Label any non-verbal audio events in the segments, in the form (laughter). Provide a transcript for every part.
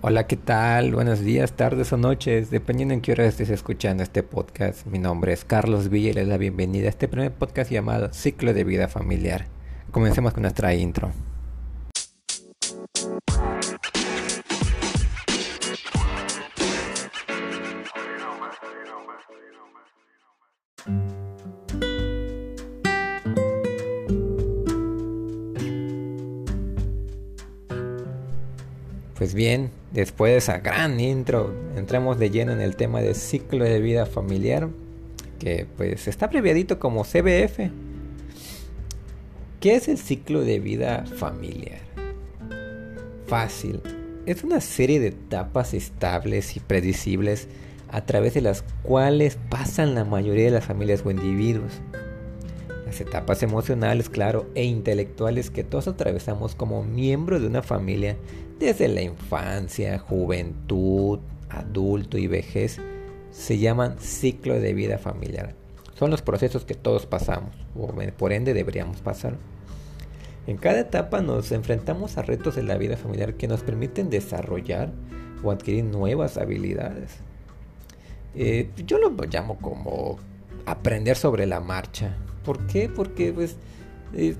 Hola, ¿qué tal? Buenos días, tardes o noches, dependiendo en qué hora estés escuchando este podcast. Mi nombre es Carlos Villa y les doy la bienvenida a este primer podcast llamado Ciclo de Vida Familiar. Comencemos con nuestra intro. Bien, después de esa gran intro, entramos de lleno en el tema del ciclo de vida familiar, que pues está abreviadito como CBF. ¿Qué es el ciclo de vida familiar? Fácil. Es una serie de etapas estables y predecibles a través de las cuales pasan la mayoría de las familias o individuos. Las etapas emocionales, claro, e intelectuales que todos atravesamos como miembros de una familia desde la infancia, juventud, adulto y vejez, se llaman ciclo de vida familiar. Son los procesos que todos pasamos, o por ende deberíamos pasar. En cada etapa nos enfrentamos a retos de la vida familiar que nos permiten desarrollar o adquirir nuevas habilidades. Eh, yo lo llamo como aprender sobre la marcha. ¿Por qué? Porque pues eh,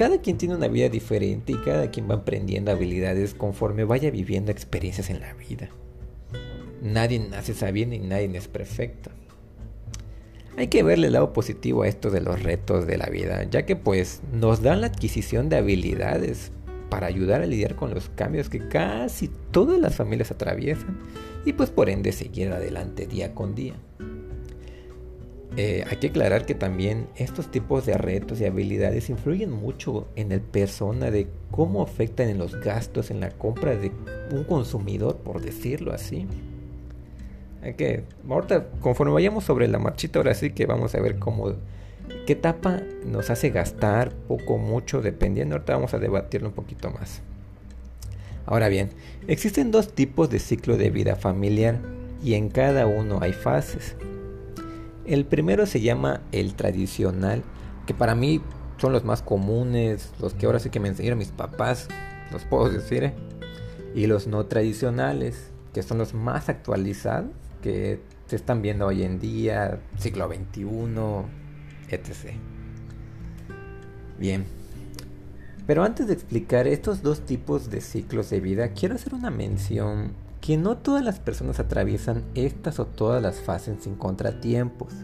cada quien tiene una vida diferente y cada quien va aprendiendo habilidades conforme vaya viviendo experiencias en la vida. Nadie nace sabiendo y nadie es perfecto. Hay que verle el lado positivo a esto de los retos de la vida, ya que pues nos dan la adquisición de habilidades para ayudar a lidiar con los cambios que casi todas las familias atraviesan y pues por ende seguir adelante día con día. Eh, hay que aclarar que también estos tipos de retos y habilidades influyen mucho en el persona de cómo afectan en los gastos en la compra de un consumidor, por decirlo así. Hay que, ahorita, conforme vayamos sobre la marchita, ahora sí que vamos a ver cómo, qué etapa nos hace gastar poco, mucho, dependiendo. Ahorita vamos a debatirlo un poquito más. Ahora bien, existen dos tipos de ciclo de vida familiar y en cada uno hay fases. El primero se llama el tradicional, que para mí son los más comunes, los que ahora sí que me enseñaron mis papás, los puedo decir. ¿eh? Y los no tradicionales, que son los más actualizados, que se están viendo hoy en día, siglo XXI, etc. Bien. Pero antes de explicar estos dos tipos de ciclos de vida, quiero hacer una mención que no todas las personas atraviesan estas o todas las fases sin contratiempos.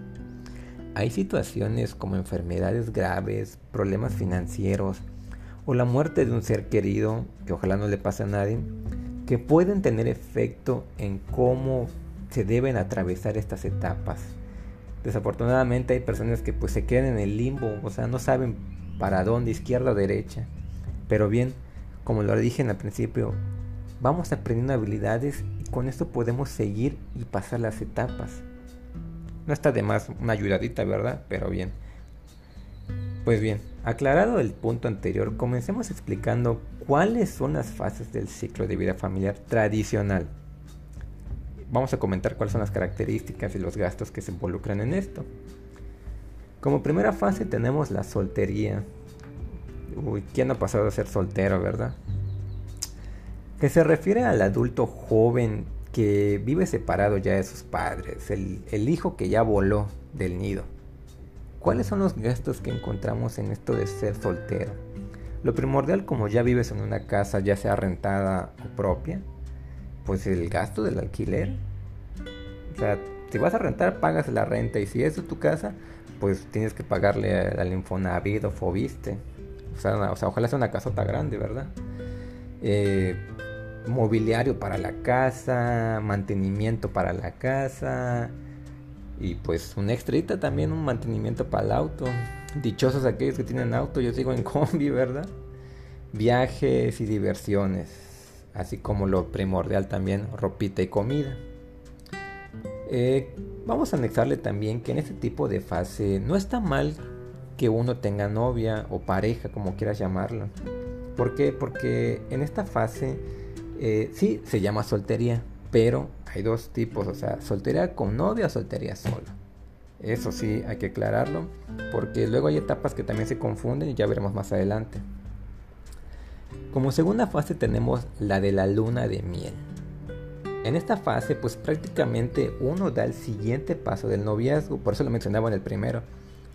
Hay situaciones como enfermedades graves, problemas financieros o la muerte de un ser querido, que ojalá no le pase a nadie, que pueden tener efecto en cómo se deben atravesar estas etapas. Desafortunadamente hay personas que pues se quedan en el limbo, o sea, no saben para dónde, izquierda o derecha. Pero bien, como lo dije en el principio, vamos aprendiendo habilidades y con esto podemos seguir y pasar las etapas. No está de más una ayudadita, ¿verdad? Pero bien. Pues bien, aclarado el punto anterior, comencemos explicando cuáles son las fases del ciclo de vida familiar tradicional. Vamos a comentar cuáles son las características y los gastos que se involucran en esto. Como primera fase tenemos la soltería. Uy, ¿quién ha pasado a ser soltero, verdad? Que se refiere al adulto joven que vive separado ya de sus padres, el, hijo que ya voló del nido. ¿Cuáles son los gastos que encontramos en esto de ser soltero? Lo primordial como ya vives en una casa ya sea rentada o propia, pues el gasto del alquiler. O sea, si vas a rentar pagas la renta y si es tu casa, pues tienes que pagarle al Infonavit o Fobiste. O sea, o sea, ojalá sea una casota grande, ¿verdad? Eh, mobiliario para la casa, mantenimiento para la casa y pues un extrita también, un mantenimiento para el auto. Dichosos aquellos que tienen auto, yo sigo en (laughs) combi, ¿verdad? Viajes y diversiones, así como lo primordial también, ropita y comida. Eh, vamos a anexarle también que en este tipo de fase no está mal que uno tenga novia o pareja, como quieras llamarlo. ¿Por qué? Porque en esta fase eh, sí, se llama soltería, pero hay dos tipos, o sea, soltería con novia o soltería sola. Eso sí, hay que aclararlo, porque luego hay etapas que también se confunden y ya veremos más adelante. Como segunda fase tenemos la de la luna de miel. En esta fase pues prácticamente uno da el siguiente paso del noviazgo, por eso lo mencionaba en el primero.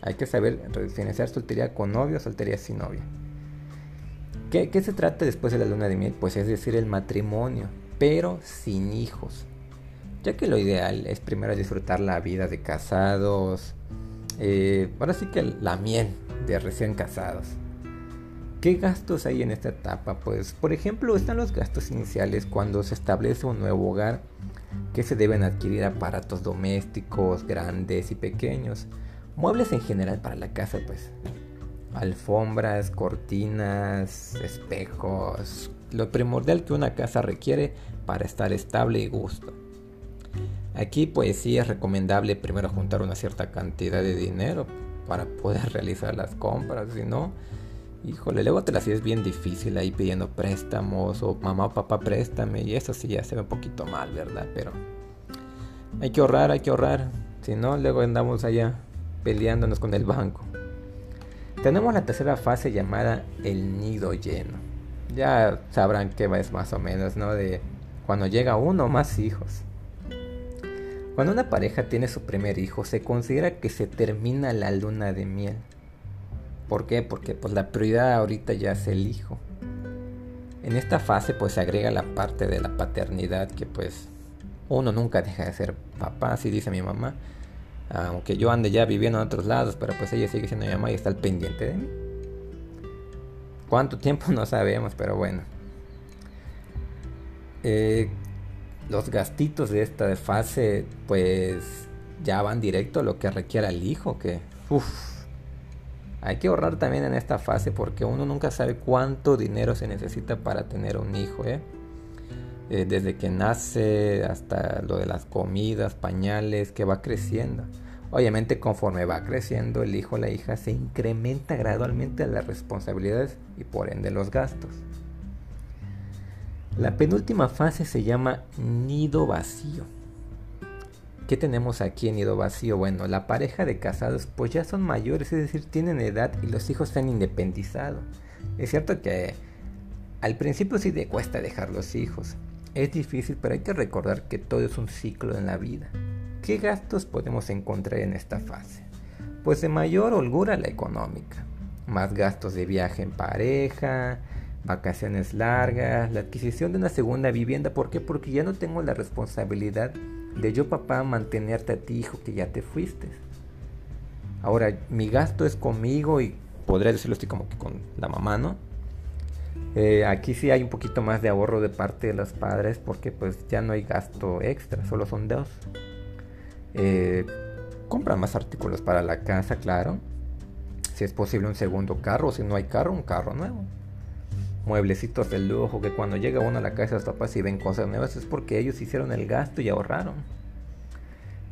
Hay que saber diferenciar soltería con novio o soltería sin novia. ¿Qué, ¿Qué, se trata después de la luna de miel? Pues es decir, el matrimonio, pero sin hijos. Ya que lo ideal es primero disfrutar la vida de casados, eh, ahora sí que la miel de recién casados. ¿Qué gastos hay en esta etapa? Pues, por ejemplo, están los gastos iniciales cuando se establece un nuevo hogar, que se deben adquirir aparatos domésticos grandes y pequeños, muebles en general para la casa, pues, alfombras, cortinas, espejos, lo primordial que una casa requiere para estar estable y gusto. Aquí pues sí es recomendable primero juntar una cierta cantidad de dinero para poder (laughs) realizar las compras, si no, Híjole, luego te la es bien difícil ahí pidiendo préstamos o mamá o papá préstame y eso sí ya se ve un poquito mal, ¿verdad? Pero hay que ahorrar, hay que ahorrar. Si no, luego andamos allá peleándonos con el banco. Tenemos la tercera fase llamada el nido lleno. Ya sabrán qué es más o menos, ¿no? De cuando llega uno o más hijos. Cuando una pareja tiene su primer hijo, se considera que se termina la luna de miel. ¿Por qué? Porque pues la prioridad ahorita ya es el hijo. En esta fase pues se agrega la parte de la paternidad que pues uno nunca deja de ser papá, así dice mi mamá. Aunque yo ande ya viviendo en otros lados, pero pues ella sigue siendo mi mamá y está al pendiente de mí. ¿Cuánto tiempo? (laughs) No sabemos, pero bueno. Eh, los gastitos de esta fase pues ya van directo a lo que requiera el hijo, que uff hay que ahorrar también en esta fase porque uno nunca sabe cuánto dinero se necesita para tener un hijo. ¿eh? Eh, desde que nace hasta lo de las comidas, pañales, que va creciendo. Obviamente conforme va creciendo el hijo o la hija se incrementa gradualmente las responsabilidades y por ende los gastos. La penúltima fase se llama nido vacío. ¿Qué tenemos aquí en nido vacío? Bueno, la pareja de casados pues ya son mayores, es decir, tienen edad y los hijos se han independizado. Es cierto que al principio sí te cuesta dejar los hijos. Es difícil, pero hay que recordar que todo es un ciclo en la vida. ¿Qué gastos podemos encontrar en esta fase? Pues de mayor holgura la económica. Más gastos de viaje en pareja, vacaciones largas, la adquisición de una segunda vivienda. ¿Por qué? Porque ya no tengo la responsabilidad de yo papá mantenerte a ti hijo que ya te fuiste. Ahora, mi gasto es conmigo y podría decirlo así como que con la mamá, ¿no? Eh, aquí sí hay un poquito más de ahorro de parte de los padres porque pues ya no hay gasto extra, solo son dos. Eh, compran más artículos para la casa, claro. Si es posible un segundo carro, si no hay carro, un carro nuevo mueblecitos de lujo, que cuando llega uno a la casa de papás y ven cosas nuevas es porque ellos hicieron el gasto y ahorraron.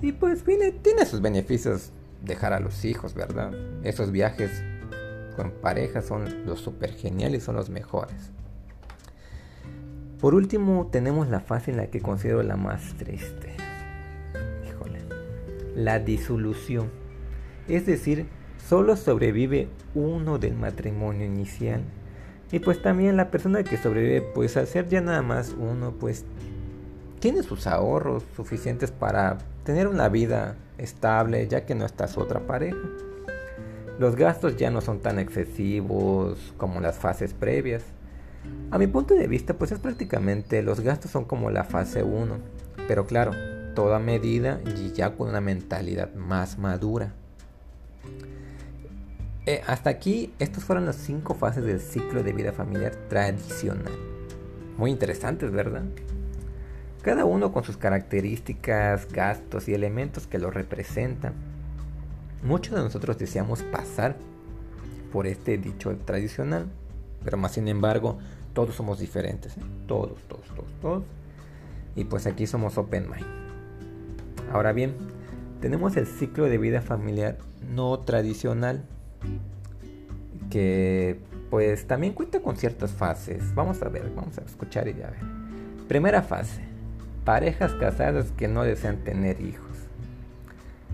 Y pues viene, tiene sus beneficios dejar a los hijos, ¿verdad? Esos viajes con pareja son los super geniales, son los mejores. Por último, tenemos la fase en la que considero la más triste. Híjole. La disolución. Es decir, solo sobrevive uno del matrimonio inicial y pues también la persona que sobrevive, pues al ser ya nada más uno, pues tiene sus ahorros suficientes para tener una vida estable, ya que no está su otra pareja. Los gastos ya no son tan excesivos como las fases previas. A mi punto de vista, pues es prácticamente los gastos son como la fase 1, pero claro, toda medida y ya con una mentalidad más madura. Eh, hasta aquí, estas fueron las cinco fases del ciclo de vida familiar tradicional. Muy interesantes, ¿verdad? Cada uno con sus características, gastos y elementos que lo representan. Muchos de nosotros deseamos pasar por este dicho tradicional, pero más sin embargo, todos somos diferentes. ¿eh? Todos, todos, todos, todos. Y pues aquí somos open mind. Ahora bien, tenemos el ciclo de vida familiar no tradicional que pues también cuenta con ciertas fases. Vamos a ver, vamos a escuchar y ya ver. Primera fase. Parejas casadas que no desean tener hijos.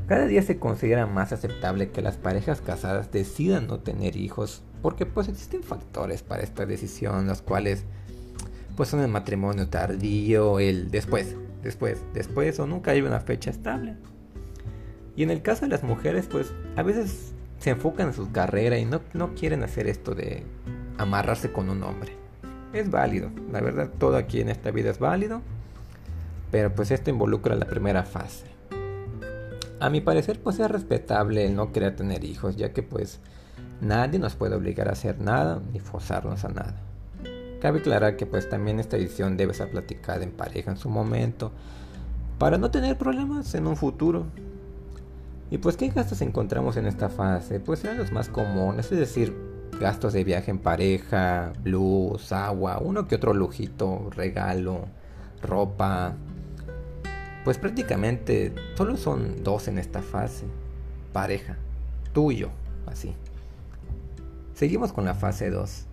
Cada día se considera más aceptable que las parejas casadas decidan no tener hijos porque pues existen factores para esta decisión, los cuales pues son el matrimonio tardío, el después, después, después o nunca hay una fecha estable. Y en el caso de las mujeres pues a veces se enfocan en su carrera y no, no quieren hacer esto de amarrarse con un hombre. Es válido, la verdad todo aquí en esta vida es válido, pero pues esto involucra la primera fase. A mi parecer pues es respetable el no querer tener hijos, ya que pues nadie nos puede obligar a hacer nada ni forzarnos a nada. Cabe aclarar que pues también esta decisión debe ser platicada en pareja en su momento para no tener problemas en un futuro. Y pues qué gastos encontramos en esta fase? Pues eran los más comunes, es decir, gastos de viaje en pareja, luz, agua, uno que otro lujito, regalo, ropa, pues prácticamente solo son dos en esta fase. Pareja, tú y yo, así. Seguimos con la fase 2.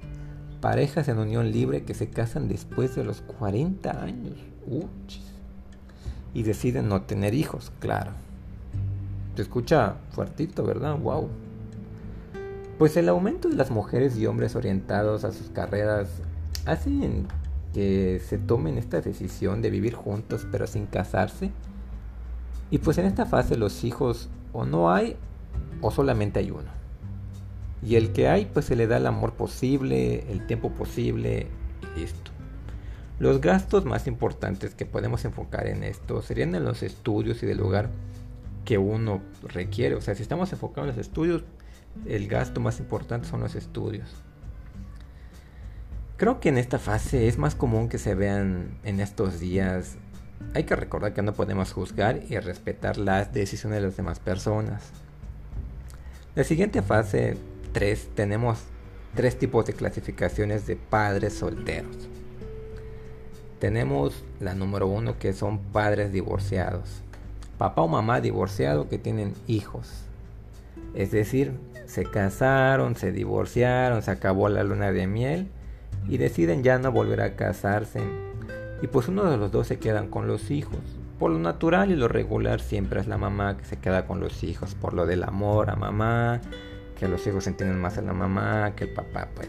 Parejas en unión libre que se casan después de los 40 años. Uchis. Y deciden no tener hijos, claro. Te escucha fuertito, ¿verdad? Wow. Pues el aumento de las mujeres y hombres orientados a sus carreras hacen que se tomen esta decisión de vivir juntos pero sin casarse. Y pues en esta fase los hijos o no hay o solamente hay uno. Y el que hay pues se le da el amor posible, el tiempo posible y listo. Los gastos más importantes que podemos enfocar en esto serían en los estudios y del lugar que uno requiere. O sea, si estamos enfocados en los estudios, el gasto más importante son los estudios. Creo que en esta fase es más común que se vean en estos días. Hay que recordar que no podemos juzgar y respetar las decisiones de las demás personas. La siguiente fase 3 tenemos tres tipos de clasificaciones de padres solteros. Tenemos la número uno que son padres divorciados. Papá o mamá divorciado que tienen hijos. Es decir, se casaron, se divorciaron, se acabó la luna de miel y deciden ya no volver a casarse. Y pues uno de los dos se quedan con los hijos. Por lo natural y lo regular siempre es la mamá que se queda con los hijos. Por lo del amor a mamá, que los hijos entienden más a la mamá que el papá, pues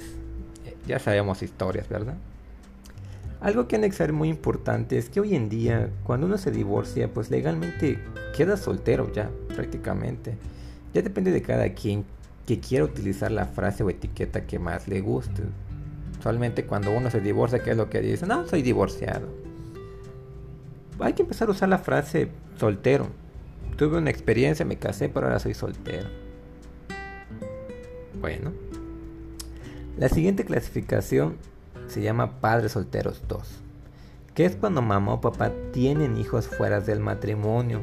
eh, ya sabemos historias, ¿verdad? Algo que anexar muy importante es que hoy en día, cuando uno se divorcia, pues legalmente queda soltero ya, prácticamente. Ya depende de cada quien que quiera utilizar la frase o etiqueta que más le guste. Usualmente cuando uno se divorcia, ¿qué es lo que dice? No, soy divorciado. Hay que empezar a usar la frase soltero. Tuve una experiencia, me casé, pero ahora soy soltero. Bueno. La siguiente clasificación se llama Padres Solteros 2, que es cuando mamá o papá tienen hijos fuera del matrimonio.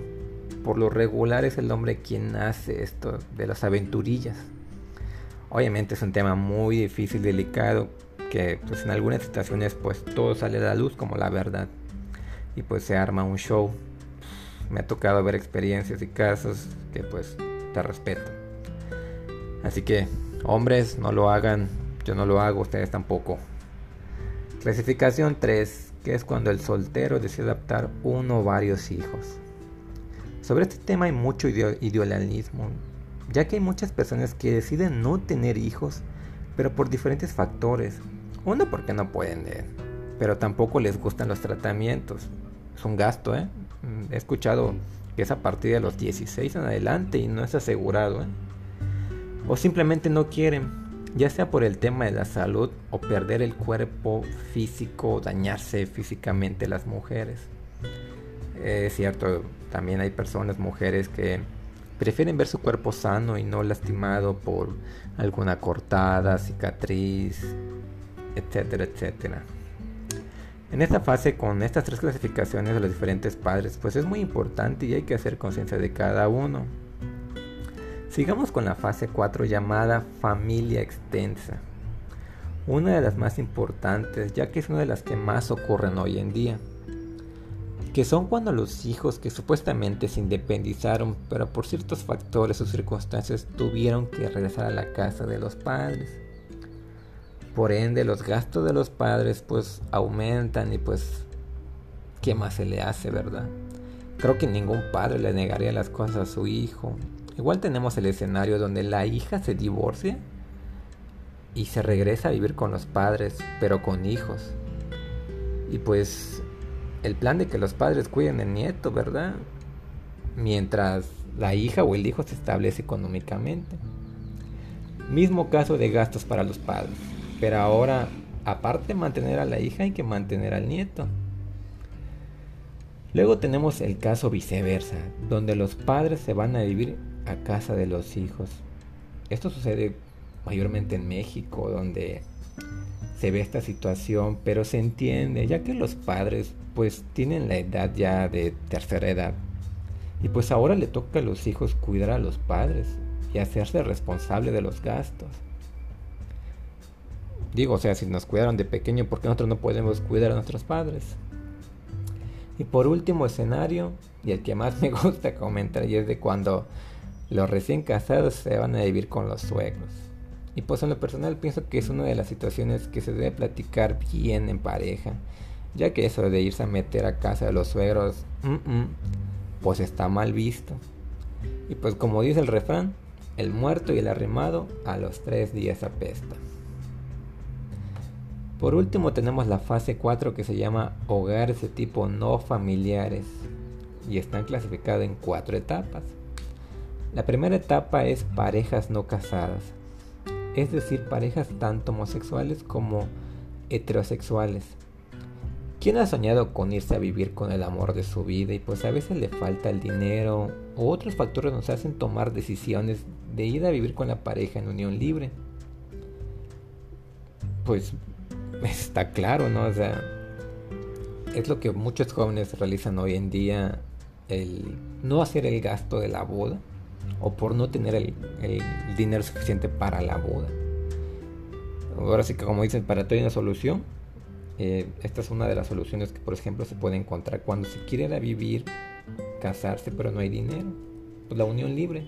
Por lo regular es el hombre quien hace esto de las aventurillas. Obviamente es un tema muy difícil, delicado, que pues en algunas situaciones pues todo sale a la luz como la verdad y pues se arma un show. Me ha tocado ver experiencias y casos que pues te respeto. Así que hombres no lo hagan, yo no lo hago, ustedes tampoco. Clasificación 3, que es cuando el soltero decide adoptar uno o varios hijos. Sobre este tema hay mucho idealismo, ya que hay muchas personas que deciden no tener hijos, pero por diferentes factores, uno porque no pueden leer, pero tampoco les gustan los tratamientos. Es un gasto, ¿eh? He escuchado que es a partir de los 16 en adelante y no es asegurado, ¿eh? O simplemente no quieren, ya sea por el tema de la salud o perder el cuerpo físico, dañarse físicamente las mujeres. Es cierto, también hay personas, mujeres que prefieren ver su cuerpo sano y no lastimado por alguna cortada, cicatriz, etcétera, etcétera. En esta fase, con estas tres clasificaciones de los diferentes padres, pues es muy importante y hay que hacer conciencia de cada uno. Sigamos con la fase 4 llamada familia extensa. Una de las más importantes, ya que es una de las que más ocurren hoy en día. Que son cuando los hijos que supuestamente se independizaron, pero por ciertos factores o circunstancias tuvieron que regresar a la casa de los padres. Por ende, los gastos de los padres pues aumentan y pues, ¿qué más se le hace, verdad? Creo que ningún padre le negaría las cosas a su hijo. Igual tenemos el escenario donde la hija se divorcia y se regresa a vivir con los padres, pero con hijos. Y pues el plan de que los padres cuiden el nieto, ¿verdad? Mientras la hija o el hijo se establece económicamente. Mismo caso de gastos para los padres, pero ahora aparte de mantener a la hija hay que mantener al nieto. Luego tenemos el caso viceversa, donde los padres se van a vivir a casa de los hijos. Esto sucede mayormente en México, donde se ve esta situación, pero se entiende, ya que los padres pues tienen la edad ya de tercera edad. Y pues ahora le toca a los hijos cuidar a los padres y hacerse responsable de los gastos. Digo, o sea, si nos cuidaron de pequeño, ¿por qué nosotros no podemos cuidar a nuestros padres? Y por último escenario, y el que más (laughs) me gusta comentar, y es de cuando los recién casados se van a vivir con los suegros. Y pues en lo personal pienso que es una de las situaciones que se debe platicar bien en pareja, ya que eso de irse a meter a casa de los suegros, pues está mal visto. Y pues como dice el refrán, el muerto y el arrimado a los tres días apesta. Por último tenemos la fase 4 que se llama hogares de tipo no familiares y están clasificados en cuatro etapas. La primera etapa es parejas no casadas, es decir, parejas tanto homosexuales como heterosexuales. ¿Quién ha soñado con irse a vivir con el amor de su vida y pues a veces le falta el dinero o otros factores nos hacen tomar decisiones de ir a vivir con la pareja en unión libre? Pues está claro, ¿no? O sea, es lo que muchos jóvenes realizan hoy en día, el no hacer el gasto de la boda o por no tener el, dinero suficiente para la boda. Ahora sí que como dicen, para todo hay una solución. Eh, esta es una de las soluciones que por ejemplo se puede encontrar cuando se quiere vivir, casarse pero no hay dinero. Pues la unión libre.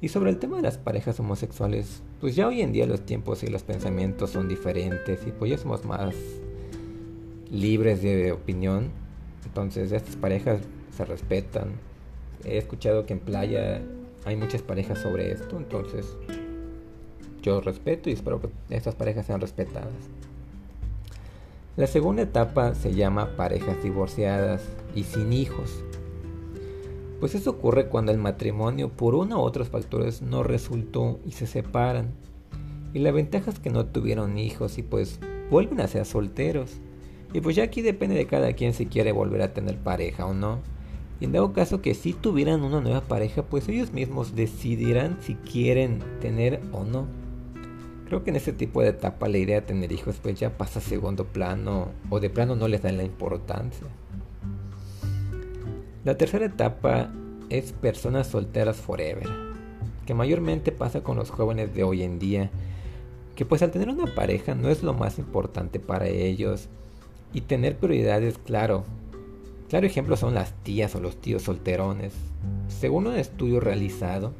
Y sobre el tema de las parejas homosexuales, pues ya hoy en día los tiempos y los pensamientos son diferentes y pues ya somos más libres de opinión. Entonces estas parejas se respetan. He escuchado que en playa hay muchas parejas sobre esto, entonces yo respeto y espero que estas parejas sean respetadas. La segunda etapa se llama parejas divorciadas y sin hijos. Pues eso ocurre cuando el matrimonio por uno u otros factores no resultó y se separan. Y la ventaja es que no tuvieron hijos y pues vuelven a ser solteros. Y pues ya aquí depende de cada quien si quiere volver a tener pareja o no. Y en dado caso que si tuvieran una nueva pareja, pues ellos mismos decidirán si quieren tener o no. Creo que en ese tipo de etapa la idea de tener hijos pues ya pasa a segundo plano o de plano no les dan la importancia. La tercera etapa es personas solteras forever, que mayormente pasa con los jóvenes de hoy en día, que pues al tener una pareja no es lo más importante para ellos y tener prioridades, claro. Claro ejemplo son las tías o los tíos solterones. Según un estudio realizado,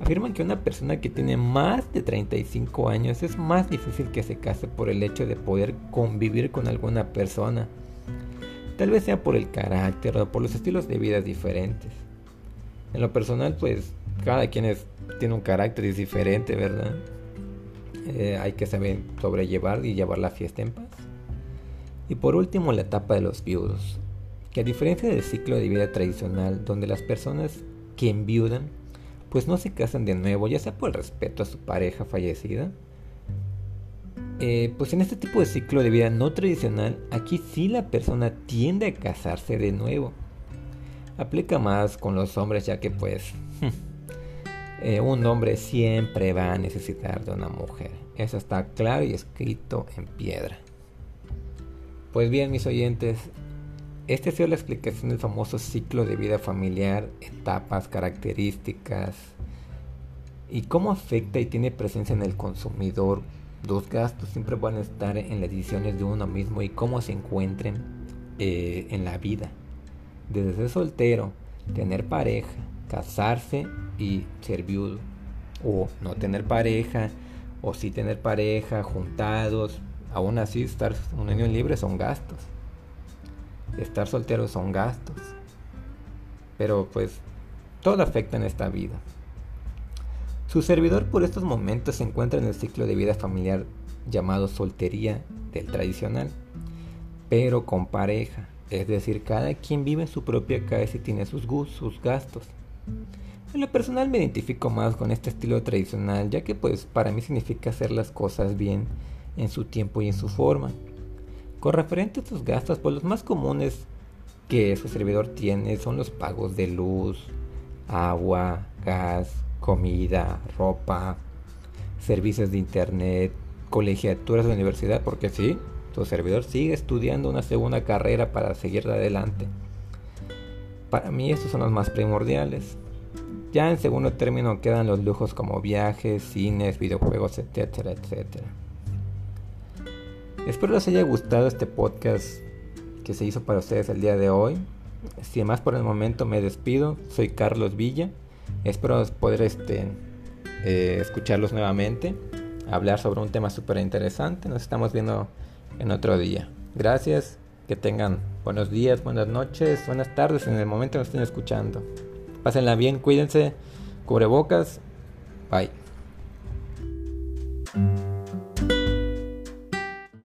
afirman que una persona que tiene más de 35 años es más difícil que se case por el hecho de poder convivir con alguna persona Tal vez sea por el carácter o por los estilos de vida diferentes. En lo personal, pues cada quien tiene un carácter es diferente, ¿verdad? Eh, hay que saber sobrellevar y llevar la fiesta en paz. Y por último, la etapa de los viudos, que a diferencia del ciclo de vida tradicional, donde las personas que enviudan, pues no se casan de nuevo, ya sea por el respeto a su pareja fallecida, eh, pues en este tipo de ciclo de vida no tradicional, aquí sí la persona tiende a casarse de nuevo. Aplica más con los hombres ya que pues (laughs) eh, un hombre siempre va a necesitar de una mujer. Eso está claro y escrito en piedra. Pues bien mis oyentes, esta ha sido la explicación del famoso ciclo de vida familiar, etapas, características y cómo afecta y tiene presencia en el consumidor los gastos siempre van a estar en las decisiones de uno mismo y cómo se encuentren eh, en la vida. Desde ser soltero, tener pareja, casarse y ser viudo. O no tener pareja, o sí tener pareja, juntados. Aún así, estar un unión libre son gastos. Estar soltero son gastos. Pero pues todo afecta en esta vida. Su servidor por estos momentos se encuentra en el ciclo de vida familiar llamado soltería del tradicional, pero con pareja, es decir, cada quien vive en su propia casa y tiene sus gustos, sus gastos. En lo personal me identifico más con este estilo tradicional, ya que pues para mí significa hacer las cosas bien en su tiempo y en su forma. Con referente a estos gastos, pues los más comunes que su servidor tiene son los pagos de luz, agua, gas, comida, ropa, servicios de internet, colegiaturas de universidad, porque sí, tu servidor sigue estudiando una segunda carrera para seguir adelante. Para mí estos son los más primordiales. Ya en segundo término quedan los lujos como viajes, cines, videojuegos, etcétera, etcétera. Espero les haya gustado este podcast que se hizo para ustedes el día de hoy. Sin más por el momento me despido. Soy Carlos Villa. Espero poder este, eh, escucharlos nuevamente, hablar sobre un tema súper interesante. Nos estamos viendo en otro día. Gracias, que tengan buenos días, buenas noches, buenas tardes en el momento que nos estén escuchando. Pásenla bien, cuídense, cubrebocas. Bye.